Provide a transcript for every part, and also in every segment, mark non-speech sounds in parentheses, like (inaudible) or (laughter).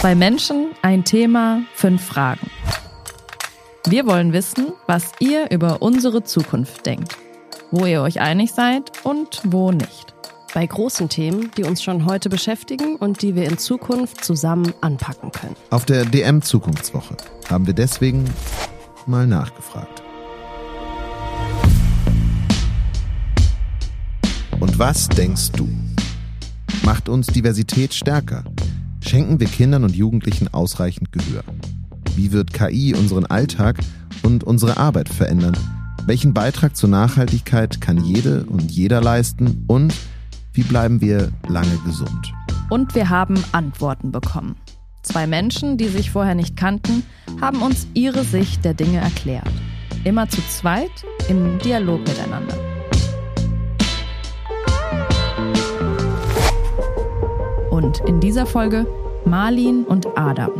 Zwei Menschen, ein Thema, fünf Fragen. Wir wollen wissen, was ihr über unsere Zukunft denkt, wo ihr euch einig seid und wo nicht. Bei großen Themen, die uns schon heute beschäftigen und die wir in Zukunft zusammen anpacken können. Auf der DM Zukunftswoche haben wir deswegen mal nachgefragt. Und was denkst du? Macht uns Diversität stärker? Schenken wir Kindern und Jugendlichen ausreichend Gehör? Wie wird KI unseren Alltag und unsere Arbeit verändern? Welchen Beitrag zur Nachhaltigkeit kann jede und jeder leisten? Und wie bleiben wir lange gesund? Und wir haben Antworten bekommen. Zwei Menschen, die sich vorher nicht kannten, haben uns ihre Sicht der Dinge erklärt. Immer zu zweit im Dialog miteinander. Und in dieser Folge Marlin und Adam.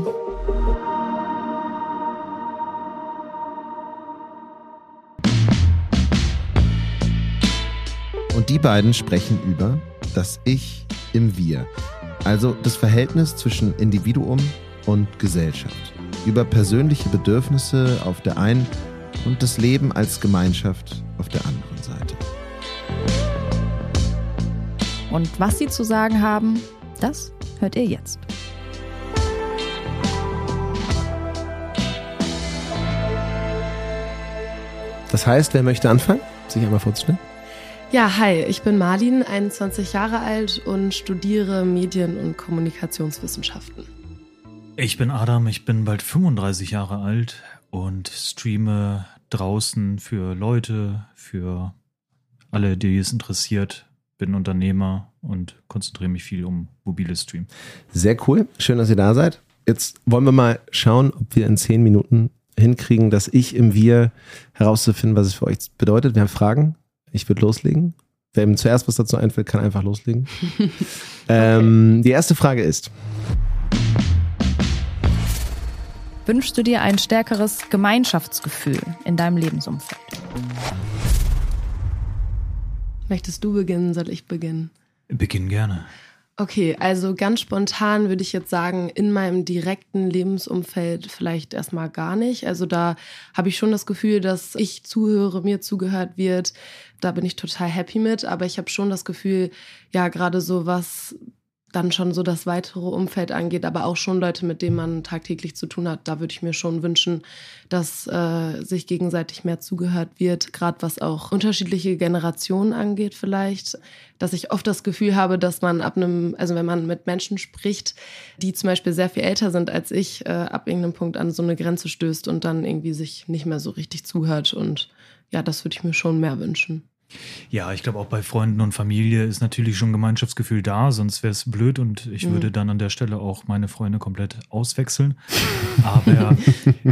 Und die beiden sprechen über das Ich im Wir, also das Verhältnis zwischen Individuum und Gesellschaft, über persönliche Bedürfnisse auf der einen und das Leben als Gemeinschaft auf der anderen Seite. Und was sie zu sagen haben, das hört ihr jetzt. Das heißt, wer möchte anfangen, sich einmal vorzustellen? Ja, hi, ich bin Marlin, 21 Jahre alt und studiere Medien- und Kommunikationswissenschaften. Ich bin Adam, ich bin bald 35 Jahre alt und streame draußen für Leute, für alle, die es interessiert. Bin Unternehmer und konzentriere mich viel um mobiles Stream. Sehr cool, schön, dass ihr da seid. Jetzt wollen wir mal schauen, ob wir in zehn Minuten hinkriegen, das Ich im Wir herauszufinden, was es für euch bedeutet. Wir haben Fragen. Ich würde loslegen. Wer ihm zuerst was dazu einfällt, kann einfach loslegen. (laughs) okay. ähm, die erste Frage ist. Wünschst du dir ein stärkeres Gemeinschaftsgefühl in deinem Lebensumfeld? Möchtest du beginnen, soll ich beginnen? Beginn gerne. Okay, also ganz spontan würde ich jetzt sagen, in meinem direkten Lebensumfeld vielleicht erstmal gar nicht. Also da habe ich schon das Gefühl, dass ich zuhöre, mir zugehört wird. Da bin ich total happy mit. Aber ich habe schon das Gefühl, ja, gerade so was dann schon so das weitere Umfeld angeht, aber auch schon Leute, mit denen man tagtäglich zu tun hat, da würde ich mir schon wünschen, dass äh, sich gegenseitig mehr zugehört wird, gerade was auch unterschiedliche Generationen angeht vielleicht, dass ich oft das Gefühl habe, dass man ab einem, also wenn man mit Menschen spricht, die zum Beispiel sehr viel älter sind als ich, äh, ab irgendeinem Punkt an so eine Grenze stößt und dann irgendwie sich nicht mehr so richtig zuhört und ja, das würde ich mir schon mehr wünschen. Ja, ich glaube auch bei Freunden und Familie ist natürlich schon Gemeinschaftsgefühl da, sonst wäre es blöd und ich mhm. würde dann an der Stelle auch meine Freunde komplett auswechseln. Aber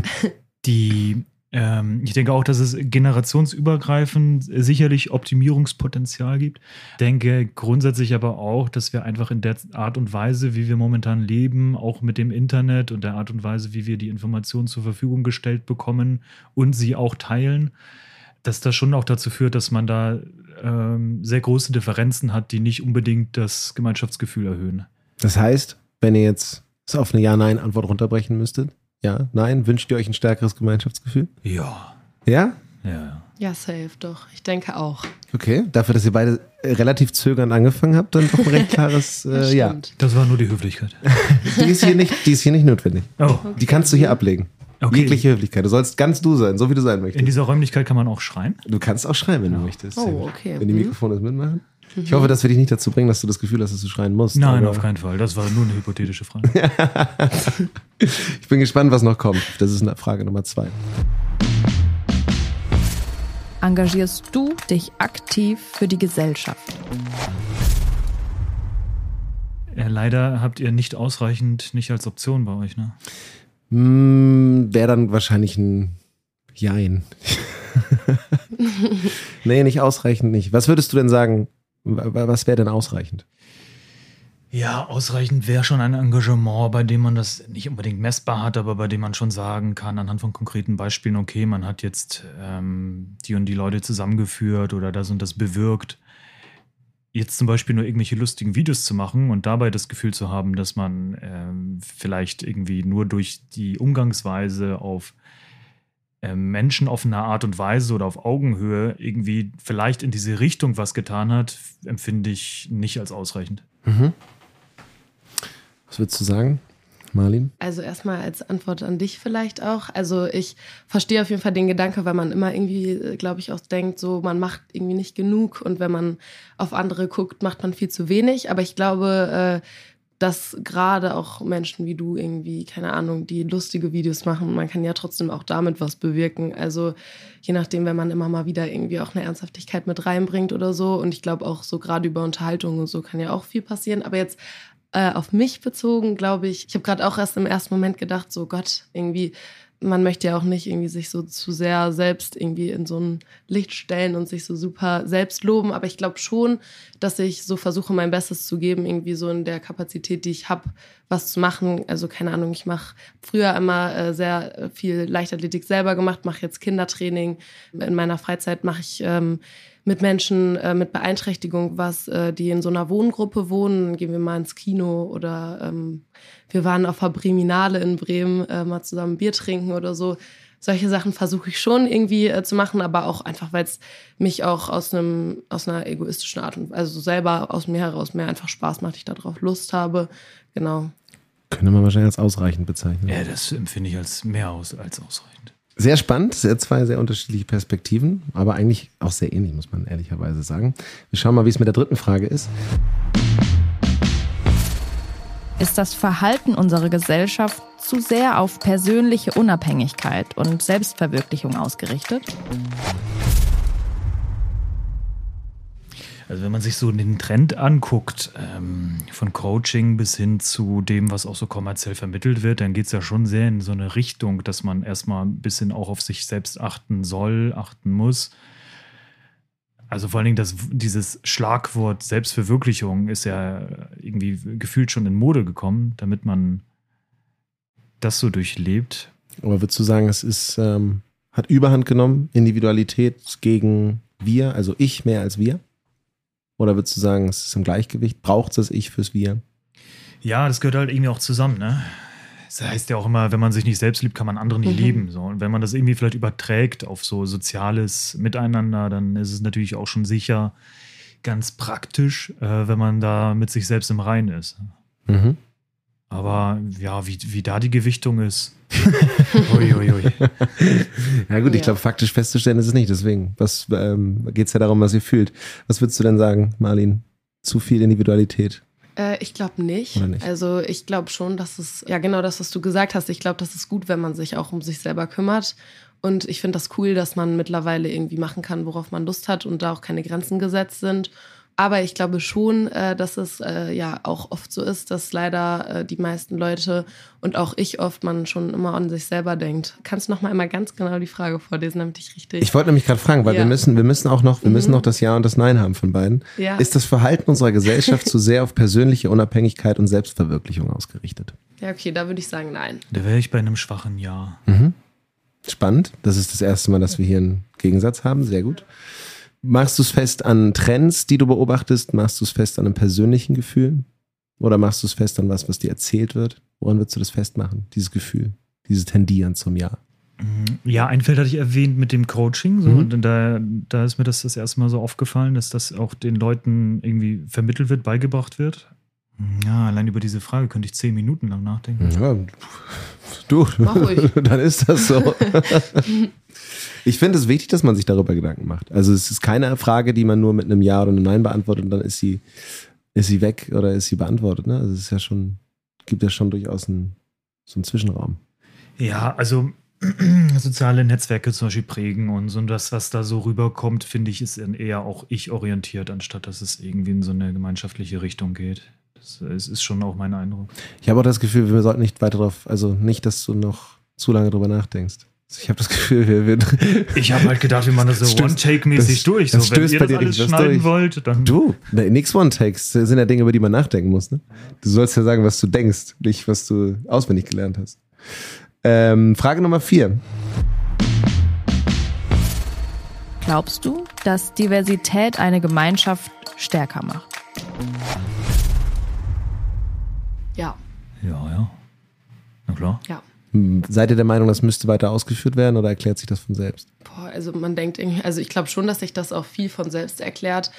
(laughs) die, ähm, ich denke auch, dass es generationsübergreifend sicherlich Optimierungspotenzial gibt. Denke grundsätzlich aber auch, dass wir einfach in der Art und Weise, wie wir momentan leben, auch mit dem Internet und der Art und Weise, wie wir die Informationen zur Verfügung gestellt bekommen und sie auch teilen, dass das schon auch dazu führt, dass man da ähm, sehr große Differenzen hat, die nicht unbedingt das Gemeinschaftsgefühl erhöhen. Das heißt, wenn ihr jetzt es auf eine Ja-Nein-Antwort runterbrechen müsstet, ja, nein, wünscht ihr euch ein stärkeres Gemeinschaftsgefühl? Ja. Ja? Ja. Ja, safe, doch. Ich denke auch. Okay, dafür, dass ihr beide relativ zögernd angefangen habt, dann doch ein recht klares (laughs) äh, Ja. Das war nur die Höflichkeit. die, ist hier nicht, die ist hier nicht notwendig. Oh. Okay. Die kannst du hier ablegen. Okay. Jegliche Höflichkeit. Du sollst ganz du sein, so wie du sein möchtest. In dieser Räumlichkeit kann man auch schreien? Du kannst auch schreien, wenn du möchtest. Oh, okay. Wenn die mhm. Mikrofone das mitmachen. Mhm. Ich hoffe, dass wir dich nicht dazu bringen, dass du das Gefühl hast, dass du schreien musst. Nein, auf keinen Fall. Das war nur eine hypothetische Frage. (laughs) ich bin gespannt, was noch kommt. Das ist eine Frage Nummer zwei. Engagierst du dich aktiv für die Gesellschaft? Ja, leider habt ihr nicht ausreichend nicht als Option bei euch, ne? Hm, Wäre dann wahrscheinlich ein Jein. (laughs) nee, nicht ausreichend nicht. Was würdest du denn sagen? Was wäre denn ausreichend? Ja, ausreichend wäre schon ein Engagement, bei dem man das nicht unbedingt messbar hat, aber bei dem man schon sagen kann, anhand von konkreten Beispielen, okay, man hat jetzt ähm, die und die Leute zusammengeführt oder das und das bewirkt jetzt zum Beispiel nur irgendwelche lustigen Videos zu machen und dabei das Gefühl zu haben, dass man ähm, vielleicht irgendwie nur durch die Umgangsweise auf äh, Menschen auf eine Art und Weise oder auf Augenhöhe irgendwie vielleicht in diese Richtung was getan hat, empfinde ich nicht als ausreichend. Mhm. Was würdest du sagen? Marlin? Also erstmal als Antwort an dich vielleicht auch. Also ich verstehe auf jeden Fall den Gedanke, weil man immer irgendwie, glaube ich, auch denkt, so man macht irgendwie nicht genug und wenn man auf andere guckt, macht man viel zu wenig. Aber ich glaube, äh, dass gerade auch Menschen wie du irgendwie, keine Ahnung, die lustige Videos machen, man kann ja trotzdem auch damit was bewirken. Also je nachdem, wenn man immer mal wieder irgendwie auch eine Ernsthaftigkeit mit reinbringt oder so. Und ich glaube auch so gerade über Unterhaltung und so kann ja auch viel passieren. Aber jetzt äh, auf mich bezogen, glaube ich, ich habe gerade auch erst im ersten Moment gedacht, so Gott, irgendwie, man möchte ja auch nicht irgendwie sich so zu sehr selbst irgendwie in so ein Licht stellen und sich so super selbst loben. Aber ich glaube schon, dass ich so versuche, mein Bestes zu geben, irgendwie so in der Kapazität, die ich habe, was zu machen. Also keine Ahnung, ich mache früher immer äh, sehr viel Leichtathletik selber gemacht, mache jetzt Kindertraining. In meiner Freizeit mache ich ähm, mit Menschen äh, mit Beeinträchtigung was, äh, die in so einer Wohngruppe wohnen. Gehen wir mal ins Kino oder ähm, wir waren auf der Briminale in Bremen, äh, mal zusammen Bier trinken oder so. Solche Sachen versuche ich schon irgendwie äh, zu machen, aber auch einfach, weil es mich auch aus einem aus einer egoistischen Art und also selber aus mir heraus mehr einfach Spaß macht, ich darauf Lust habe. Genau. Könnte man wahrscheinlich als ausreichend bezeichnen. Ja, das empfinde ich als mehr aus, als ausreichend. Sehr spannend, sehr zwei sehr unterschiedliche Perspektiven, aber eigentlich auch sehr ähnlich, muss man ehrlicherweise sagen. Wir schauen mal, wie es mit der dritten Frage ist. Ist das Verhalten unserer Gesellschaft zu sehr auf persönliche Unabhängigkeit und Selbstverwirklichung ausgerichtet? Also wenn man sich so den Trend anguckt, ähm, von Coaching bis hin zu dem, was auch so kommerziell vermittelt wird, dann geht es ja schon sehr in so eine Richtung, dass man erstmal ein bisschen auch auf sich selbst achten soll, achten muss. Also vor allen Dingen das, dieses Schlagwort Selbstverwirklichung ist ja irgendwie gefühlt schon in Mode gekommen, damit man das so durchlebt. Aber würdest du sagen, es ist, ähm, hat Überhand genommen, Individualität gegen wir, also ich mehr als wir? Oder würdest du sagen, es ist im Gleichgewicht? Braucht es das Ich fürs Wir? Ja, das gehört halt irgendwie auch zusammen, ne? Das heißt ja auch immer, wenn man sich nicht selbst liebt, kann man andere nicht mhm. lieben. So. Und wenn man das irgendwie vielleicht überträgt auf so soziales Miteinander, dann ist es natürlich auch schon sicher ganz praktisch, äh, wenn man da mit sich selbst im Reinen ist. Mhm. Aber ja, wie, wie da die Gewichtung ist. (laughs) ui, ui, ui. Ja gut, ich glaube, faktisch festzustellen ist es nicht. Deswegen was ähm, geht es ja darum, was ihr fühlt. Was würdest du denn sagen, Marlin? Zu viel Individualität? Äh, ich glaube nicht. nicht. Also ich glaube schon, dass es, ja genau das, was du gesagt hast, ich glaube, das ist gut, wenn man sich auch um sich selber kümmert. Und ich finde das cool, dass man mittlerweile irgendwie machen kann, worauf man Lust hat und da auch keine Grenzen gesetzt sind. Aber ich glaube schon, äh, dass es äh, ja auch oft so ist, dass leider äh, die meisten Leute und auch ich oft man schon immer an sich selber denkt. Kannst du noch mal einmal ganz genau die Frage vorlesen, damit ich richtig. Ich wollte nämlich gerade fragen, weil ja. wir müssen, wir müssen auch noch, wir mhm. müssen noch das Ja und das Nein haben von beiden. Ja. Ist das Verhalten unserer Gesellschaft zu sehr auf persönliche Unabhängigkeit und Selbstverwirklichung ausgerichtet? Ja, okay, da würde ich sagen Nein. Da wäre ich bei einem schwachen Ja. Mhm. Spannend. Das ist das erste Mal, dass wir hier einen Gegensatz haben. Sehr gut. Machst du es fest an Trends, die du beobachtest? Machst du es fest an einem persönlichen Gefühl? Oder machst du es fest an was, was dir erzählt wird? Woran würdest du das festmachen, dieses Gefühl, dieses Tendieren zum Ja? Mhm. Ja, ein Feld hatte ich erwähnt mit dem Coaching. So, mhm. Und da, da ist mir das das erste Mal so aufgefallen, dass das auch den Leuten irgendwie vermittelt wird, beigebracht wird. Ja, allein über diese Frage könnte ich zehn Minuten lang nachdenken. Ja, du, (laughs) dann ist das so. (laughs) Ich finde es wichtig, dass man sich darüber Gedanken macht. Also es ist keine Frage, die man nur mit einem Ja oder einem Nein beantwortet und dann ist sie, ist sie weg oder ist sie beantwortet. Ne? Also es ist ja schon, gibt ja schon durchaus einen, so einen Zwischenraum. Ja, also (clears throat) soziale Netzwerke zum Beispiel prägen und so und das, was da so rüberkommt, finde ich, ist eher auch ich-orientiert, anstatt dass es irgendwie in so eine gemeinschaftliche Richtung geht. Das, das ist schon auch mein Eindruck. Ich habe auch das Gefühl, wir sollten nicht weiter drauf, also nicht, dass du noch zu lange drüber nachdenkst. Ich habe das Gefühl, wir werden. (laughs) Ich habe halt gedacht, wir machen das so One-Take-mäßig durch. So, wenn ihr das alles schneiden durch. wollt, dann. Du, ne, nix One-Takes. Das sind ja Dinge, über die man nachdenken muss. Ne? Du sollst ja sagen, was du denkst, nicht was du auswendig gelernt hast. Ähm, Frage Nummer vier. Glaubst du, dass Diversität eine Gemeinschaft stärker macht? Ja, Ja. Na klar. ja. Hm, Seid ihr der Meinung, das müsste weiter ausgeführt werden oder erklärt sich das von selbst? Boah, also man denkt irgendwie, also ich glaube schon, dass sich das auch viel von selbst erklärt.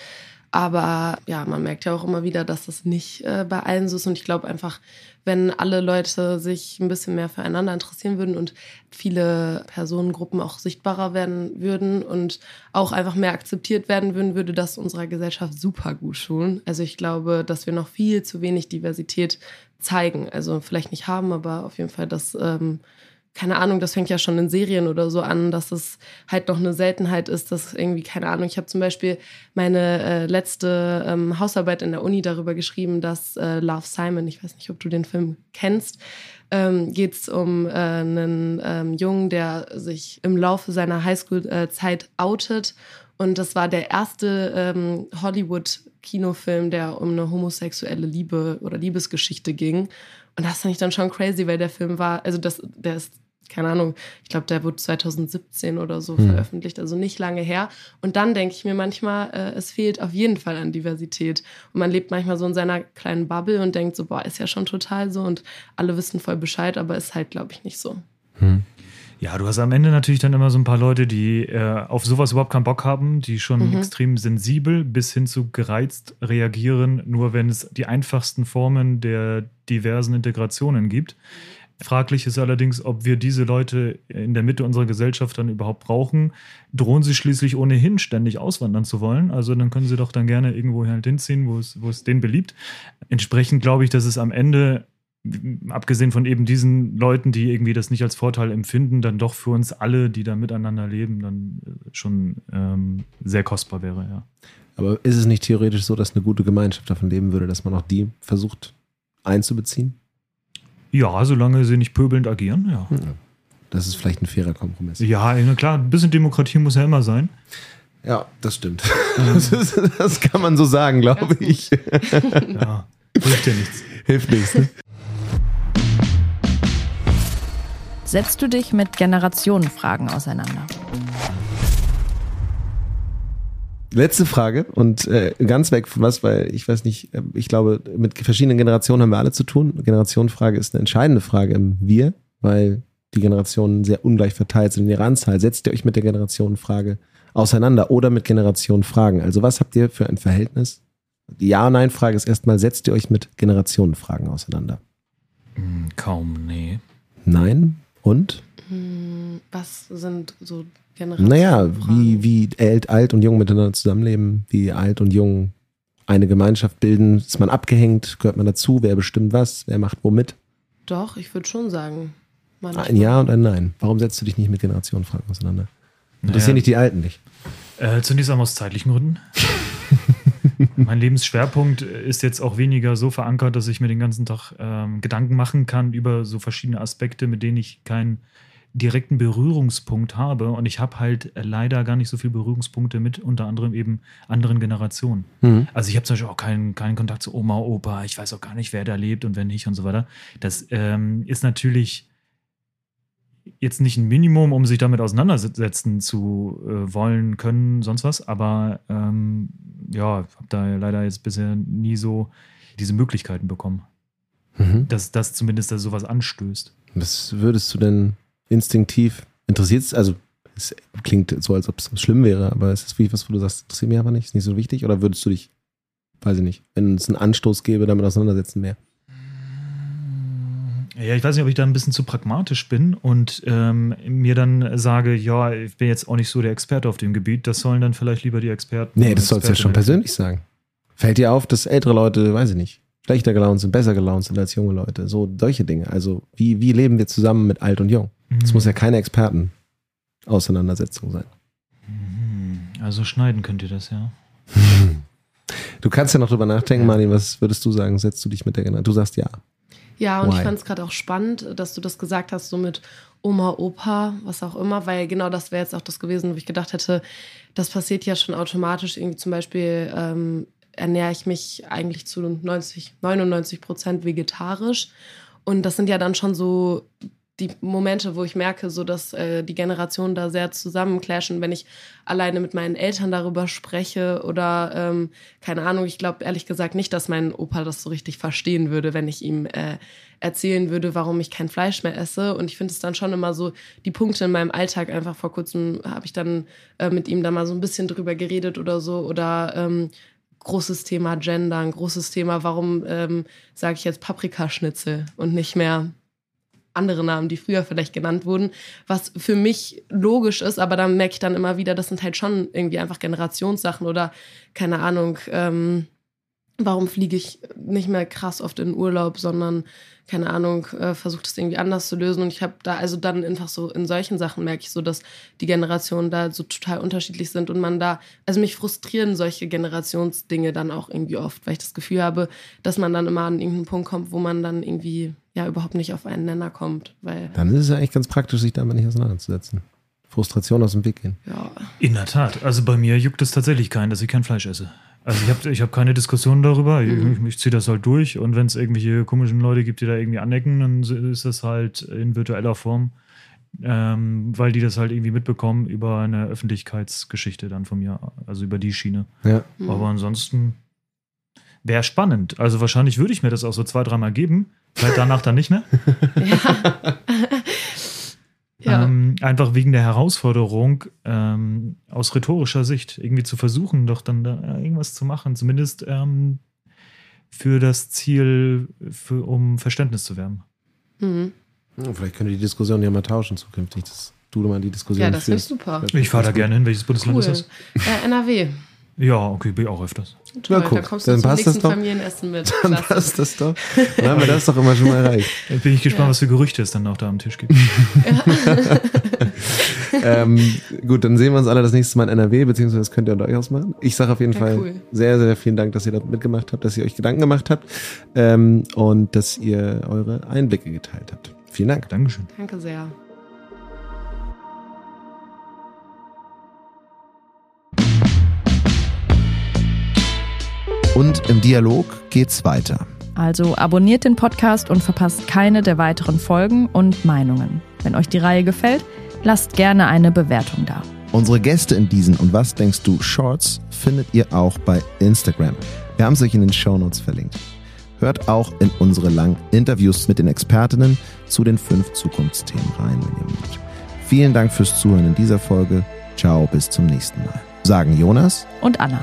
Aber ja, man merkt ja auch immer wieder, dass das nicht äh, bei allen so ist. Und ich glaube einfach, wenn alle Leute sich ein bisschen mehr füreinander interessieren würden und viele Personengruppen auch sichtbarer werden würden und auch einfach mehr akzeptiert werden würden, würde das unserer Gesellschaft super gut tun. Also ich glaube, dass wir noch viel zu wenig Diversität zeigen. Also vielleicht nicht haben, aber auf jeden Fall, dass ähm, keine Ahnung, das fängt ja schon in Serien oder so an, dass es halt noch eine Seltenheit ist, dass irgendwie, keine Ahnung, ich habe zum Beispiel meine äh, letzte ähm, Hausarbeit in der Uni darüber geschrieben, dass äh, Love Simon, ich weiß nicht, ob du den Film kennst, ähm, geht es um äh, einen ähm, Jungen, der sich im Laufe seiner Highschool-Zeit outet. Und das war der erste ähm, Hollywood-Kinofilm, der um eine homosexuelle Liebe oder Liebesgeschichte ging. Und das fand ich dann schon crazy, weil der Film war, also das, der ist, keine Ahnung, ich glaube, der wurde 2017 oder so Hm. veröffentlicht, also nicht lange her. Und dann denke ich mir manchmal, äh, es fehlt auf jeden Fall an Diversität. Und man lebt manchmal so in seiner kleinen Bubble und denkt so, boah, ist ja schon total so und alle wissen voll Bescheid, aber ist halt, glaube ich, nicht so. Ja, du hast am Ende natürlich dann immer so ein paar Leute, die äh, auf sowas überhaupt keinen Bock haben, die schon Mhm. extrem sensibel bis hin zu gereizt reagieren, nur wenn es die einfachsten Formen der diversen Integrationen gibt. Fraglich ist allerdings, ob wir diese Leute in der Mitte unserer Gesellschaft dann überhaupt brauchen. Drohen sie schließlich ohnehin ständig auswandern zu wollen. Also dann können sie doch dann gerne irgendwo halt hinziehen, wo es, wo es denen beliebt. Entsprechend glaube ich, dass es am Ende abgesehen von eben diesen Leuten, die irgendwie das nicht als Vorteil empfinden, dann doch für uns alle, die da miteinander leben, dann äh, schon ähm, sehr kostbar wäre, ja. Aber ist es nicht theoretisch so, dass eine gute Gemeinschaft davon leben würde, dass man auch die versucht einzubeziehen? Ja, solange sie nicht pöbelnd agieren, ja. Das ist vielleicht ein fairer Kompromiss. Ja, na klar, ein bisschen Demokratie muss ja immer sein. Ja, das stimmt. Das, ist, das kann man so sagen, glaube ich. (laughs) Ja, hilft ja nichts. Hilft nichts. Ne? Setzt du dich mit Generationenfragen auseinander? Letzte Frage und äh, ganz weg von was, weil ich weiß nicht, äh, ich glaube, mit verschiedenen Generationen haben wir alle zu tun. Generationenfrage ist eine entscheidende Frage im Wir, weil die Generationen sehr ungleich verteilt sind in ihrer Anzahl. Setzt ihr euch mit der Generationenfrage auseinander oder mit Generationenfragen? Also was habt ihr für ein Verhältnis? Die Ja-Nein-Frage ist erstmal, setzt ihr euch mit Generationenfragen auseinander? Hm, kaum, nee. Nein? Und? Hm, Was sind so Generationen? Naja, wie, wie alt, alt und jung miteinander zusammenleben, wie alt und jung eine Gemeinschaft bilden. Ist man abgehängt? Gehört man dazu? Wer bestimmt was? Wer macht womit? Doch, ich würde schon sagen. manchmal. Ein Ja und ein Nein. Warum setzt du dich nicht mit Generationenfragen auseinander? Interessieren Naja, dich die Alten nicht? Äh, zunächst einmal aus zeitlichen Gründen. (laughs) mein Lebensschwerpunkt ist jetzt auch weniger so verankert, dass ich mir den ganzen Tag ähm, Gedanken machen kann über so verschiedene Aspekte, mit denen ich keinen direkten Berührungspunkt habe. Und ich habe halt leider gar nicht so viele Berührungspunkte mit unter anderem eben anderen Generationen. Mhm. Also ich habe zum Beispiel auch keinen, keinen Kontakt zu Oma, Opa. Ich weiß auch gar nicht, wer da lebt und wer nicht und so weiter. Das ähm, ist natürlich jetzt nicht ein Minimum, um sich damit auseinandersetzen zu äh, wollen, können, sonst was. Aber ähm, ja, habe da leider jetzt bisher nie so diese Möglichkeiten bekommen, Mhm. dass das zumindest dass sowas anstößt. Was würdest du denn instinktiv interessiert? Also, es klingt so, als ob es schlimm wäre, aber ist es wirklich was, wo du sagst, interessiert mich aber nicht, ist nicht so wichtig? Oder würdest du dich, weiß ich nicht, wenn es einen Anstoß gäbe, damit auseinandersetzen mehr? Ja, ich weiß nicht, ob ich da ein bisschen zu pragmatisch bin und ähm, mir dann sage, ja, ich bin jetzt auch nicht so der Experte auf dem Gebiet, das sollen dann vielleicht lieber die Experten. Nee, das sollst du ja schon persönlich sagen. Fällt dir auf, dass ältere Leute, weiß ich nicht, schlechter gelaunt sind, besser gelaunt sind als junge Leute. So solche Dinge. Also wie, wie leben wir zusammen mit alt und jung? Das Mhm. muss ja keine Experten-Auseinandersetzung sein. Mhm. Also schneiden könnt ihr das, ja. (laughs) Du kannst ja noch drüber nachdenken, Martin, was würdest du sagen? Setzt du dich mit der Generation? Du sagst ja. Ja, und Why? ich fand es gerade auch spannend, dass du das gesagt hast, so mit Oma, Opa, was auch immer, weil genau das wäre jetzt auch das gewesen, wo ich gedacht hätte, das passiert ja schon automatisch. Irgendwie zum Beispiel ähm, ernähre ich mich eigentlich zu 90, 99 Prozent vegetarisch. Und das sind ja dann schon so die Momente, wo ich merke, so dass äh, die Generationen da sehr zusammenclashen, wenn ich alleine mit meinen Eltern darüber spreche oder ähm, keine Ahnung, ich glaube ehrlich gesagt nicht, dass mein Opa das so richtig verstehen würde, wenn ich ihm äh, erzählen würde, warum ich kein Fleisch mehr esse. Und ich finde es dann schon immer so, die Punkte in meinem Alltag einfach vor kurzem habe ich dann äh, mit ihm da mal so ein bisschen drüber geredet oder so oder ähm, großes Thema Gender, ein großes Thema, warum ähm, sage ich jetzt Paprikaschnitzel und nicht mehr andere Namen, die früher vielleicht genannt wurden, was für mich logisch ist, aber dann merke ich dann immer wieder, das sind halt schon irgendwie einfach Generationssachen oder keine Ahnung, ähm, warum fliege ich nicht mehr krass oft in Urlaub, sondern keine Ahnung, äh, versucht es irgendwie anders zu lösen. Und ich habe da, also dann einfach so in solchen Sachen merke ich so, dass die Generationen da so total unterschiedlich sind und man da, also mich frustrieren solche Generationsdinge dann auch irgendwie oft, weil ich das Gefühl habe, dass man dann immer an irgendeinen Punkt kommt, wo man dann irgendwie ja überhaupt nicht auf einen Nenner kommt. Weil Dann ist es ja eigentlich ganz praktisch, sich damit nicht auseinanderzusetzen. Frustration aus dem Weg gehen. ja, In der Tat. Also bei mir juckt es tatsächlich keinen, dass ich kein Fleisch esse. Also ich habe ich hab keine Diskussion darüber. Ich, ich ziehe das halt durch. Und wenn es irgendwelche komischen Leute gibt, die da irgendwie anecken, dann ist das halt in virtueller Form, ähm, weil die das halt irgendwie mitbekommen über eine Öffentlichkeitsgeschichte dann von mir, also über die Schiene. Ja. Aber ansonsten wäre spannend. Also wahrscheinlich würde ich mir das auch so zwei, dreimal geben. Vielleicht danach dann nicht mehr. ja. (laughs) ja. Ähm, einfach wegen der Herausforderung ähm, aus rhetorischer Sicht irgendwie zu versuchen, doch dann da irgendwas zu machen, zumindest ähm, für das Ziel, für, um Verständnis zu werben. Mhm. Hm, Vielleicht können wir die Diskussion ja mal tauschen zukünftig, dass du mal die Diskussion ja, das wäre super. Ich fahre da gerne hin. Welches Bundesland Cool. ist das? Äh, NRW. Ja, okay, bin ich auch öfters. Toll, guck, da kommst du dann zum passt das doch. Familienessen mit. Dann Klasse. passt das doch. (laughs) Dann haben wir das doch immer schon mal erreicht. Jetzt bin ich gespannt, Ja. was für Gerüchte es dann auch da am Tisch gibt. (laughs) ähm, gut, dann sehen wir uns alle das nächste Mal in NRW, beziehungsweise das könnt ihr unter euch ausmachen. Ich sage auf jeden Ja, Fall cool. sehr, sehr vielen Dank, dass ihr da mitgemacht habt, dass ihr euch Gedanken gemacht habt ähm, und dass ihr eure Einblicke geteilt habt. Vielen Dank. Dankeschön. Danke sehr. Und im Dialog geht's weiter. Also abonniert den Podcast und verpasst keine der weiteren Folgen und Meinungen. Wenn euch die Reihe gefällt, lasst gerne eine Bewertung da. Unsere Gäste in diesen und was denkst du Shorts findet ihr auch bei Instagram. Wir haben es euch in den Shownotes verlinkt. Hört auch in unsere langen Interviews mit den Expertinnen zu den fünf Zukunftsthemen rein, wenn ihr mögt. Vielen Dank fürs Zuhören in dieser Folge. Ciao, bis zum nächsten Mal. Sagen Jonas Und Anna.